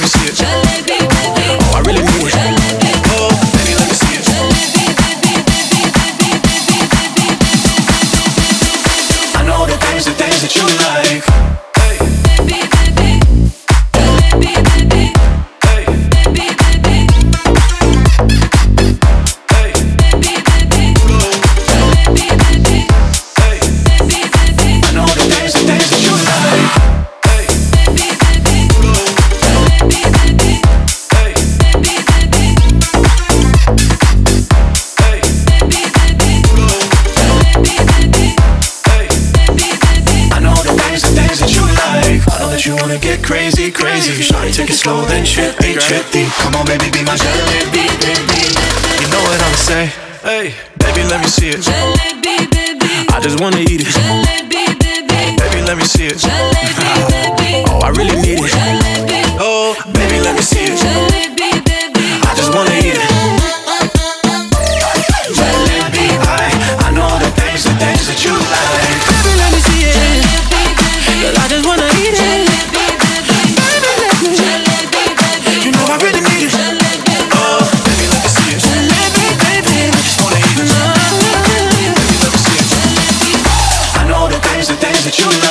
let me see it. Baby. Oh, I really need it. Oh, baby, let me see it. Baby, baby, baby, baby, baby, baby. I know the things, the things that you like. things that you like? I know that you wanna get crazy, crazy. Shawty, take it slow, then trippy, trippy. Come on, baby, be my jalebi, baby. You know what I'ma say? Hey, baby, let me see it. I just wanna eat it. Jalebi, baby. Baby, let me see it. Зачем?